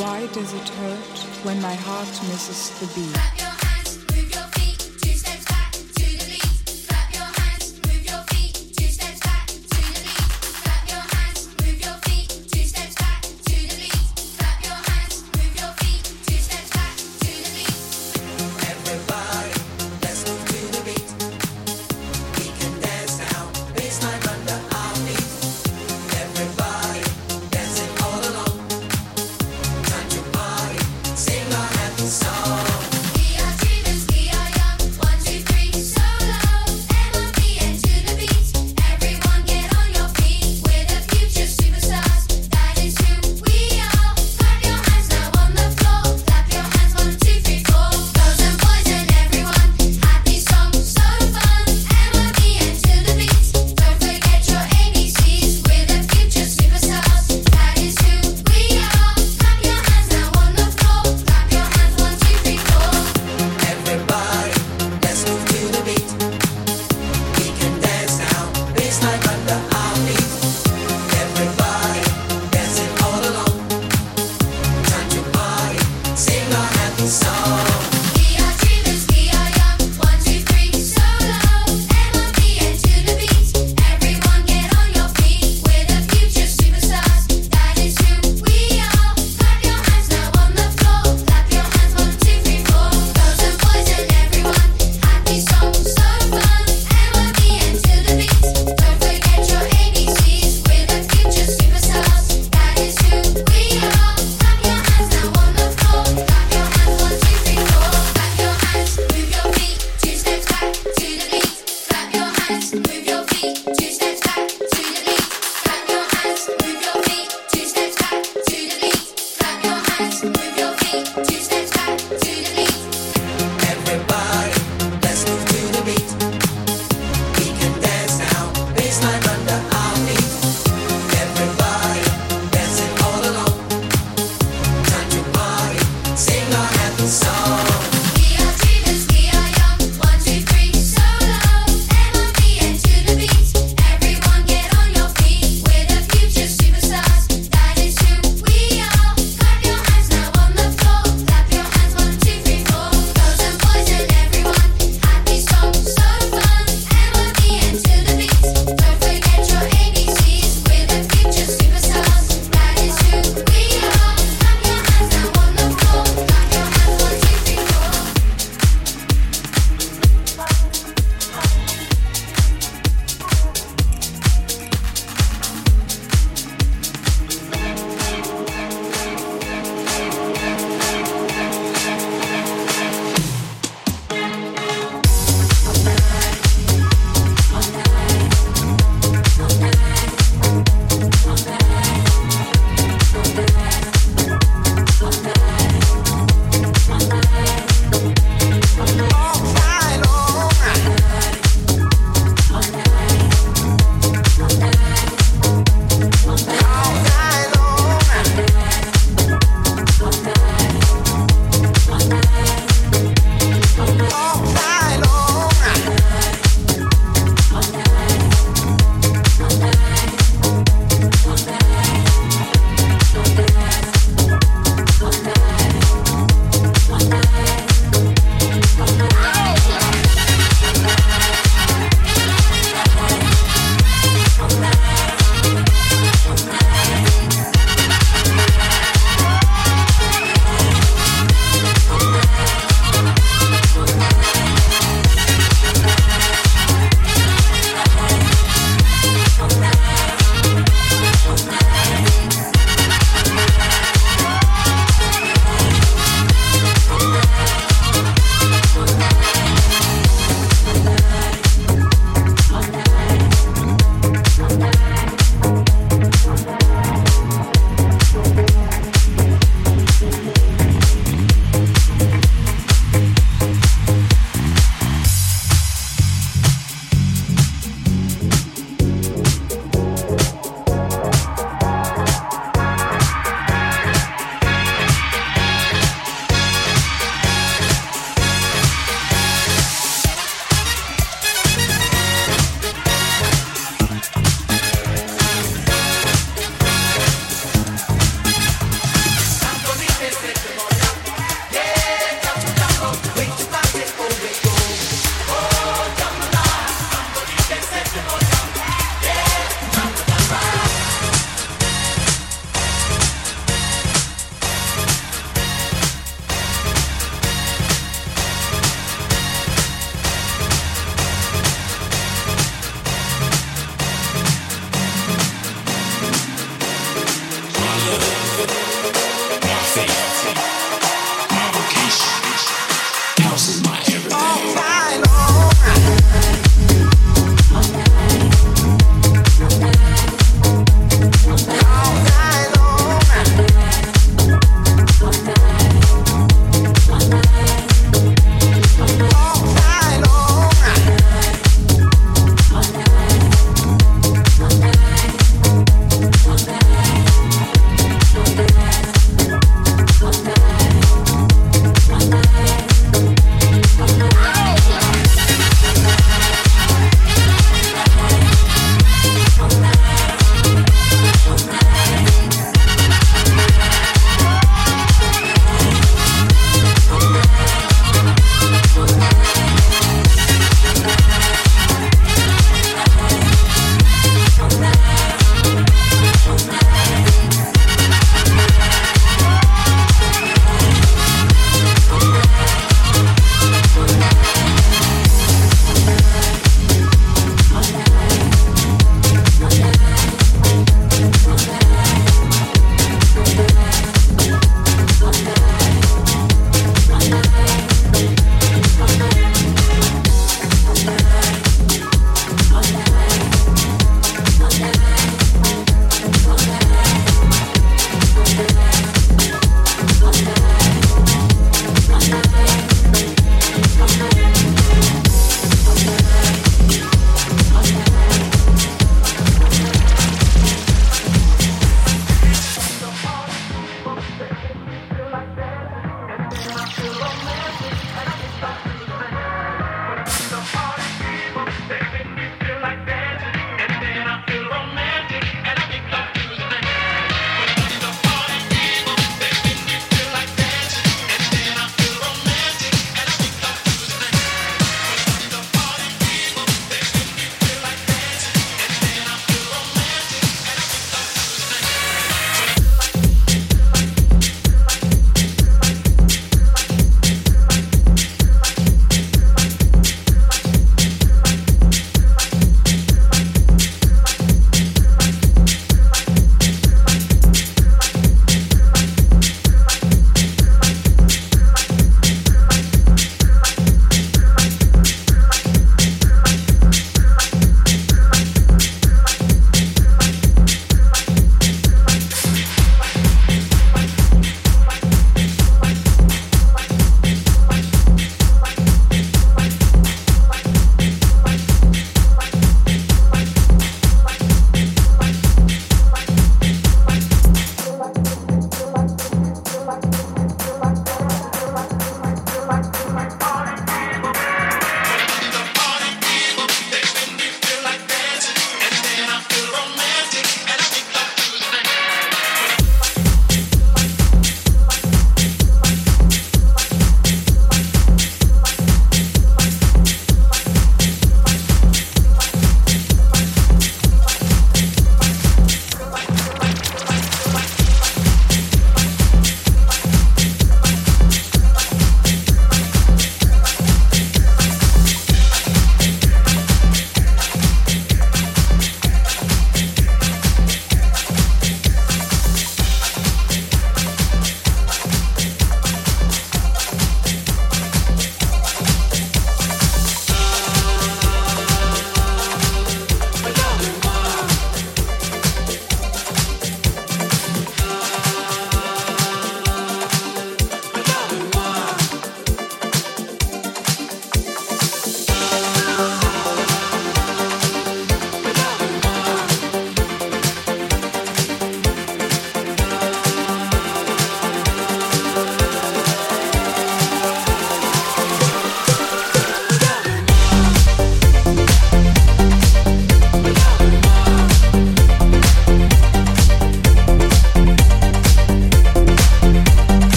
Why does it hurt when my heart misses the beat?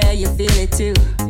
tell you feel it too.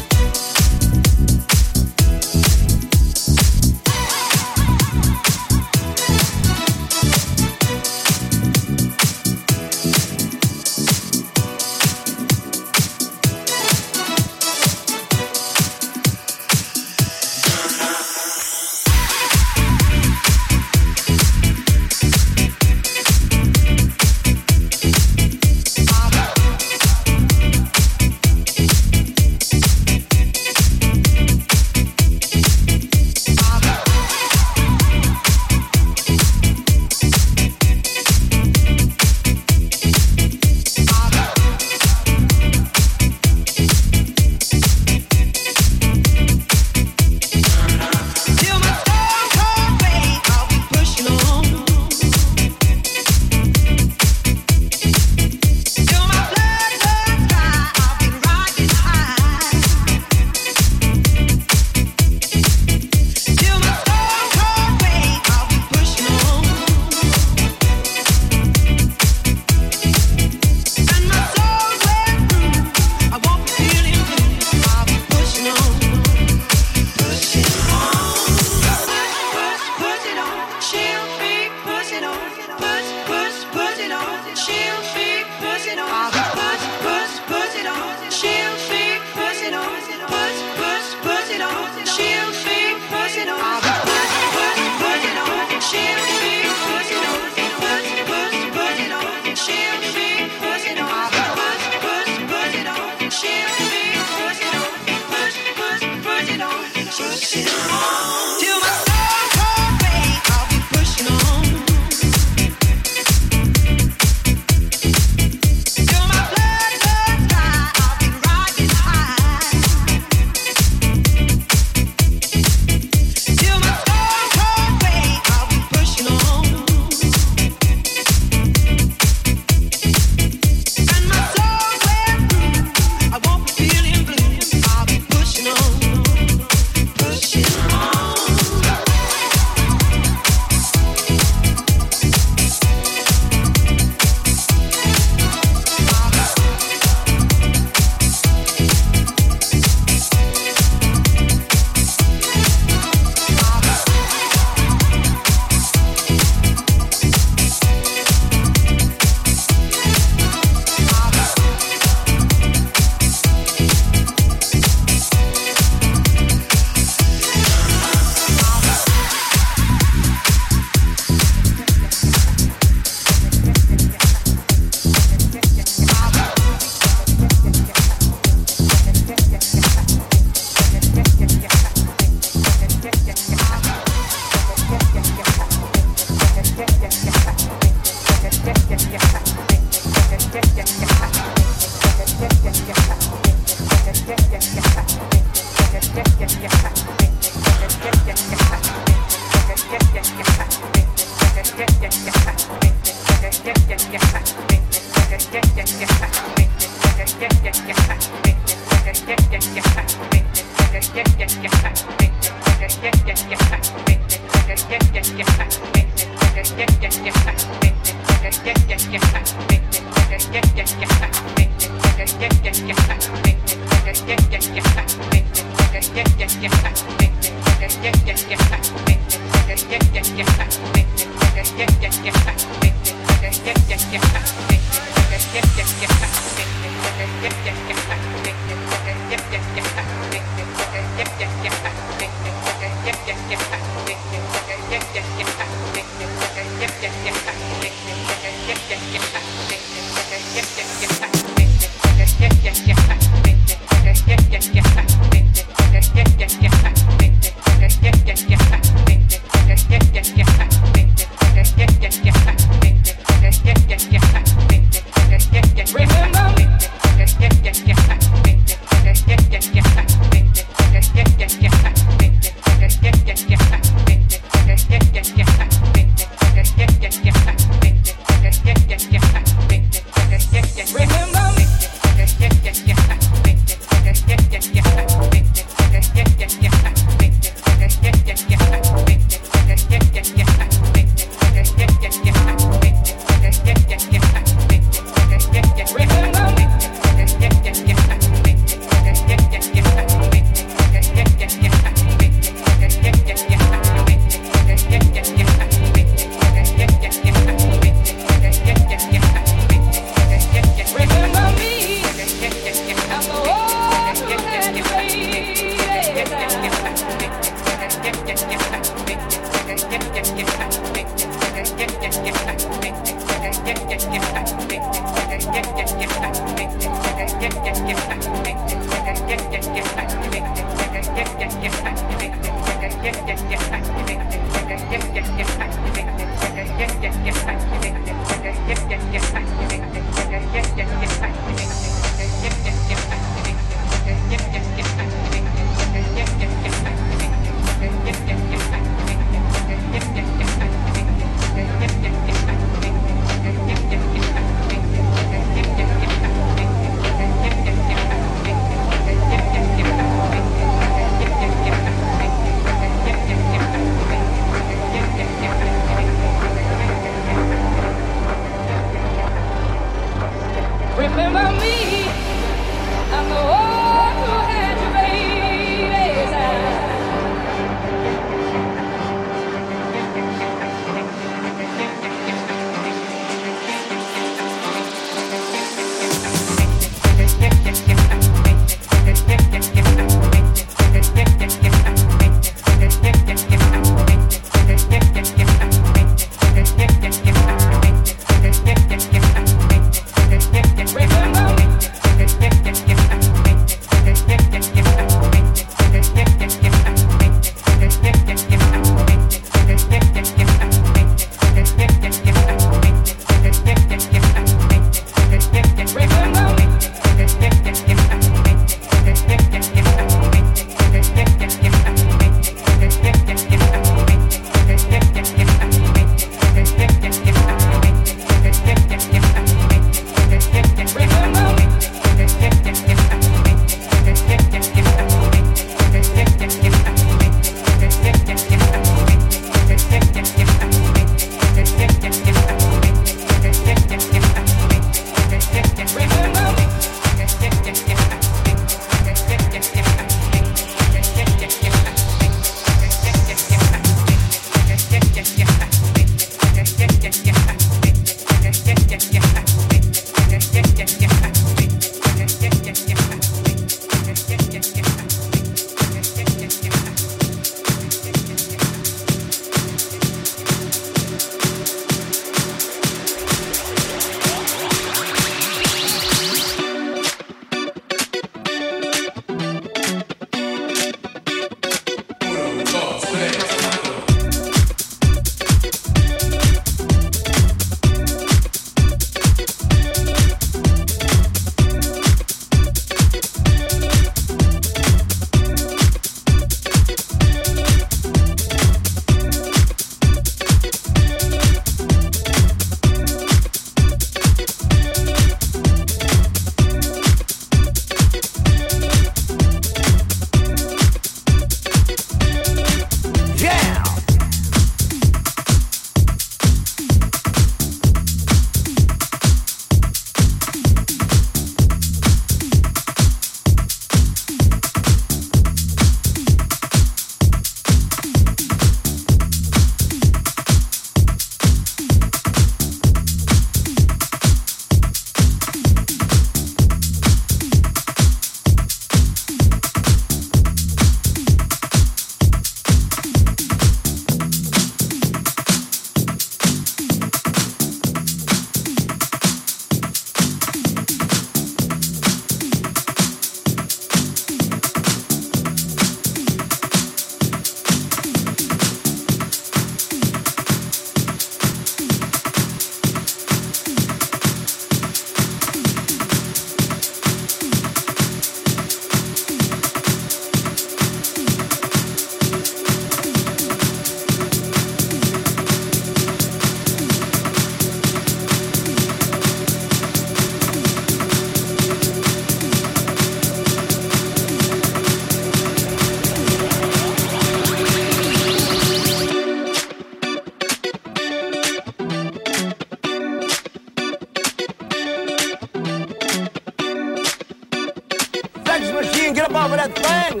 Of that thing,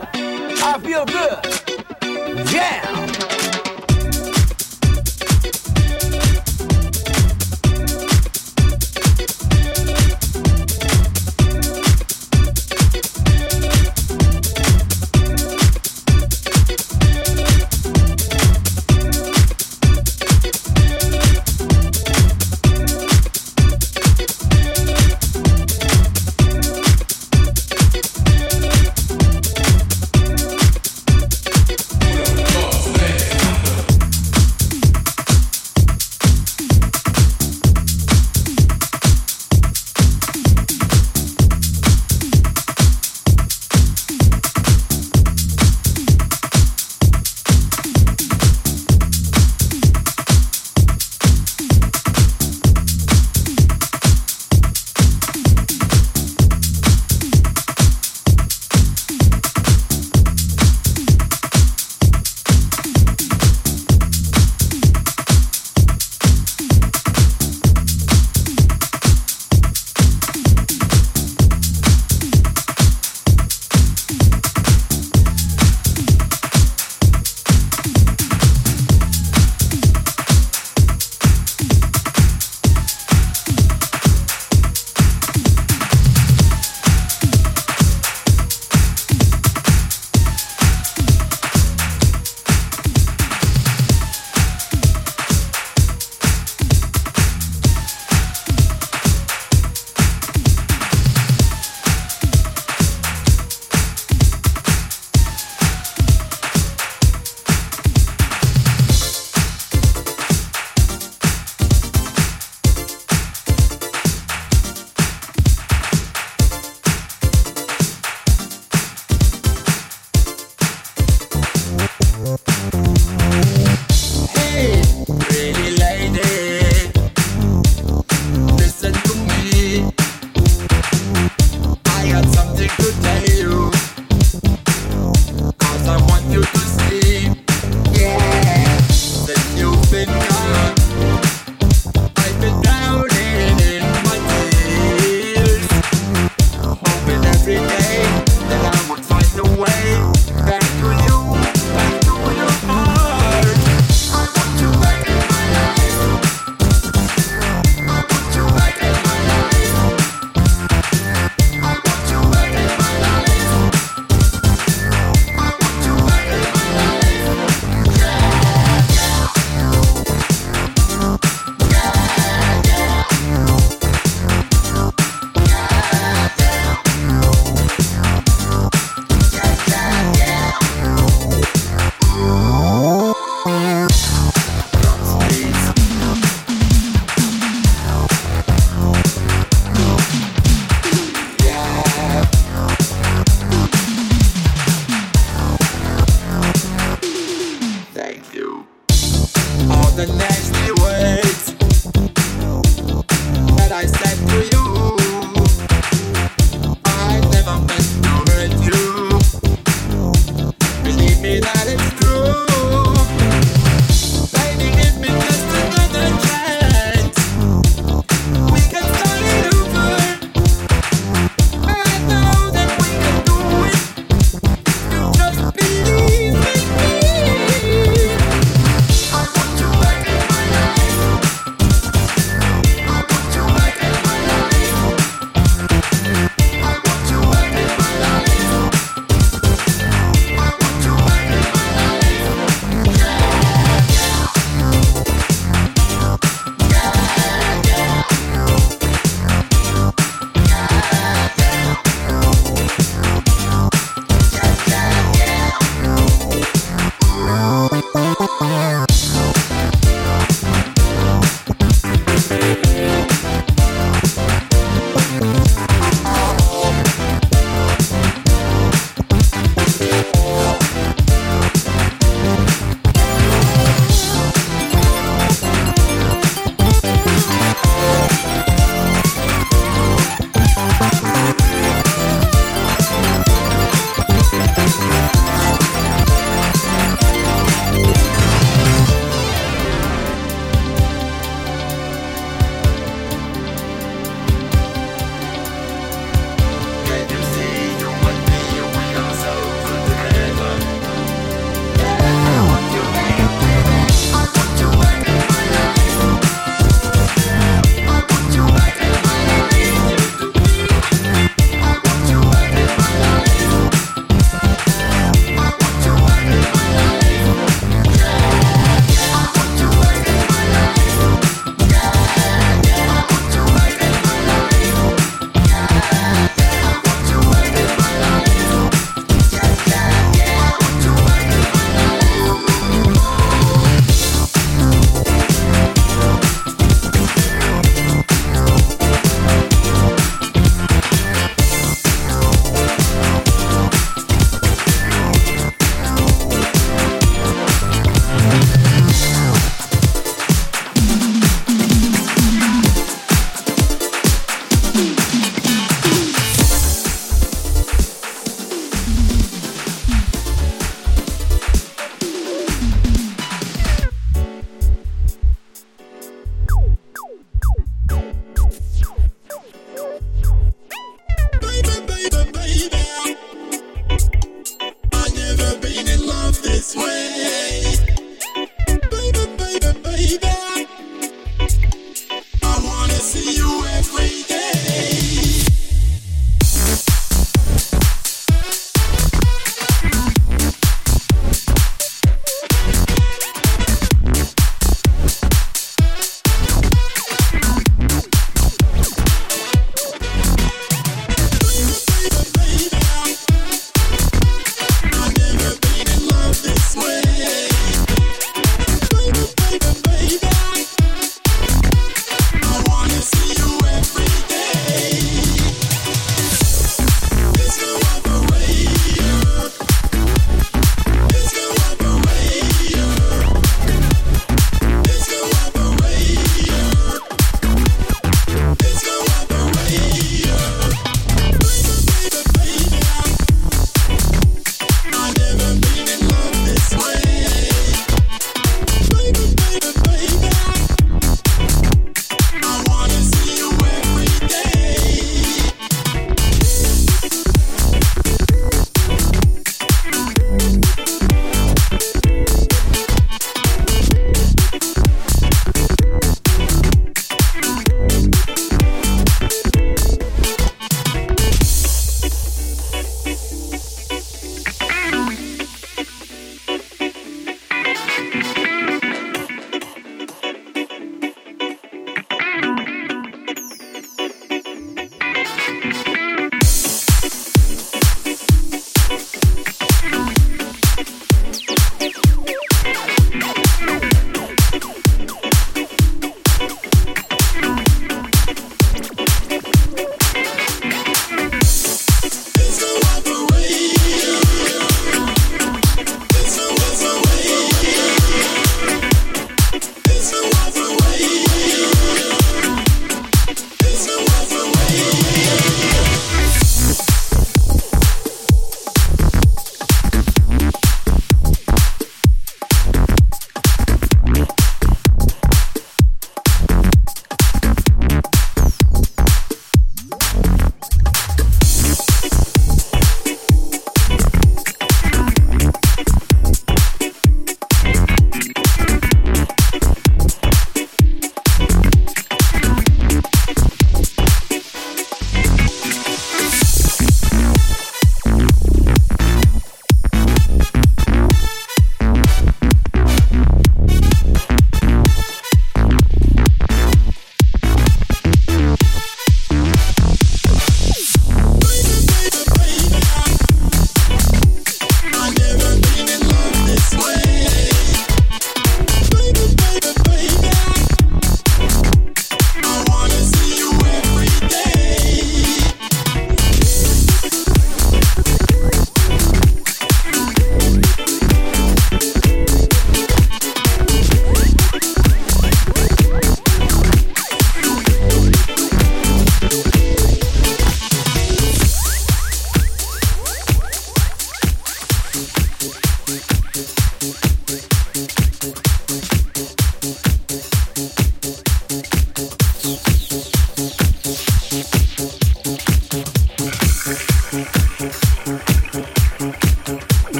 I feel good. Yeah.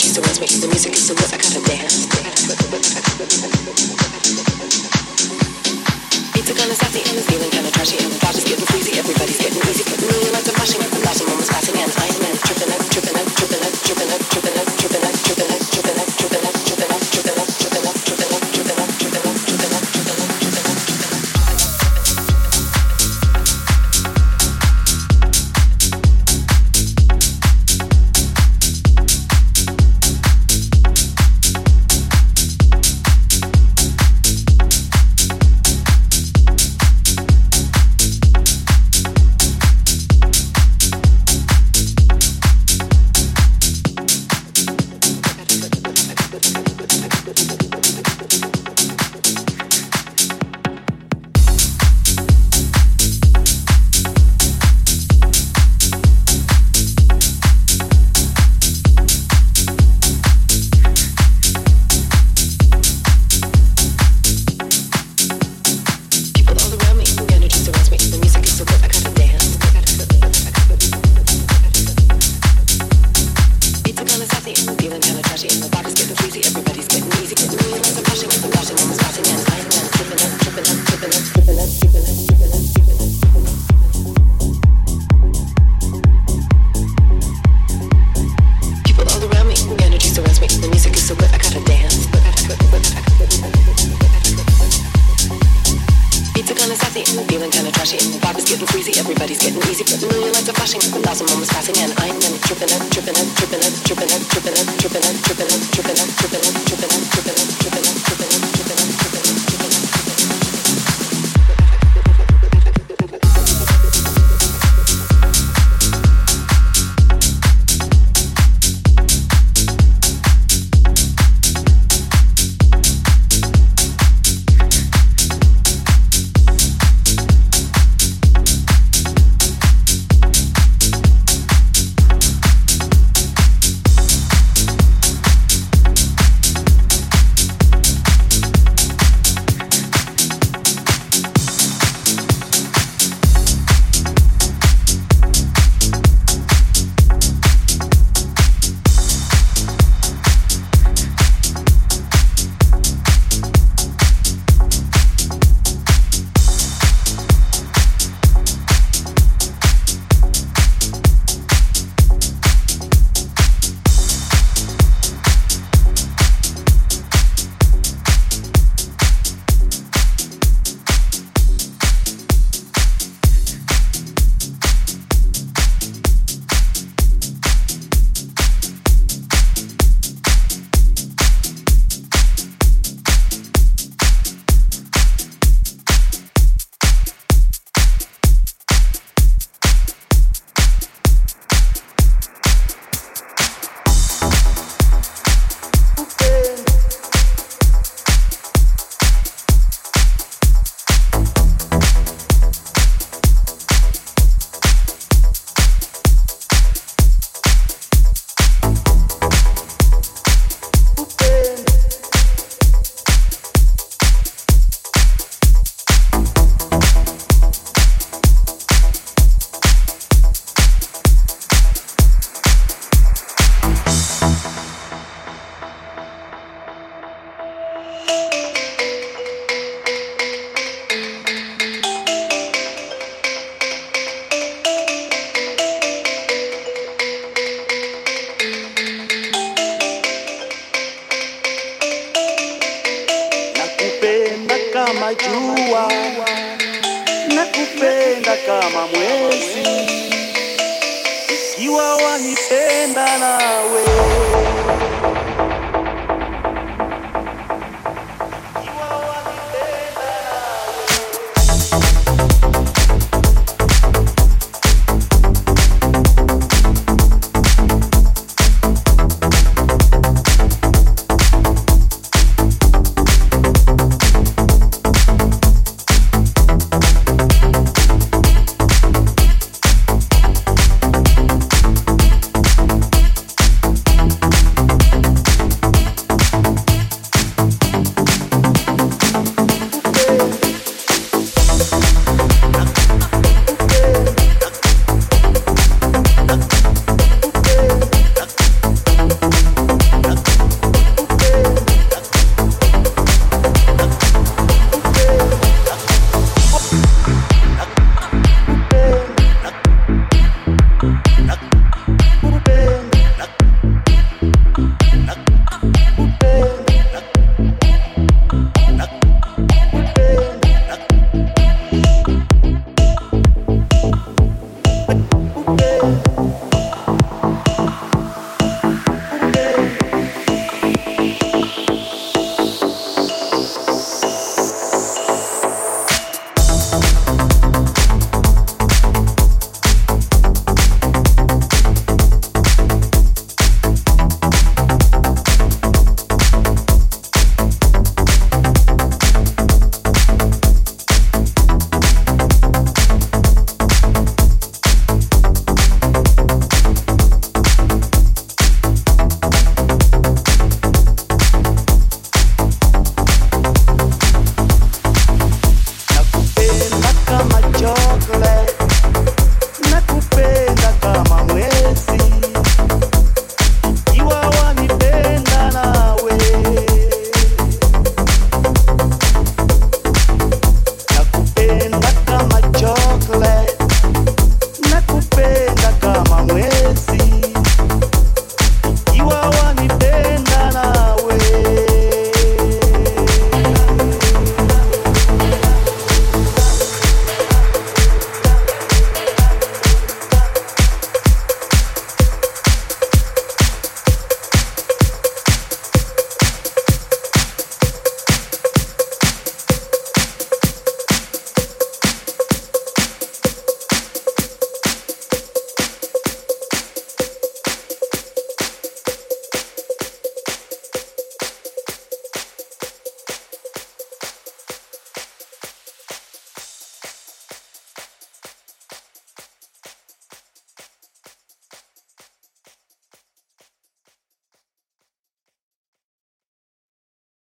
He's the ones making the music. He's the I gotta dance. Kinda sassy kinda trashy the. Everybody's getting flashing, passing I am tripping, tripping, tripping, tripping, tripping, up.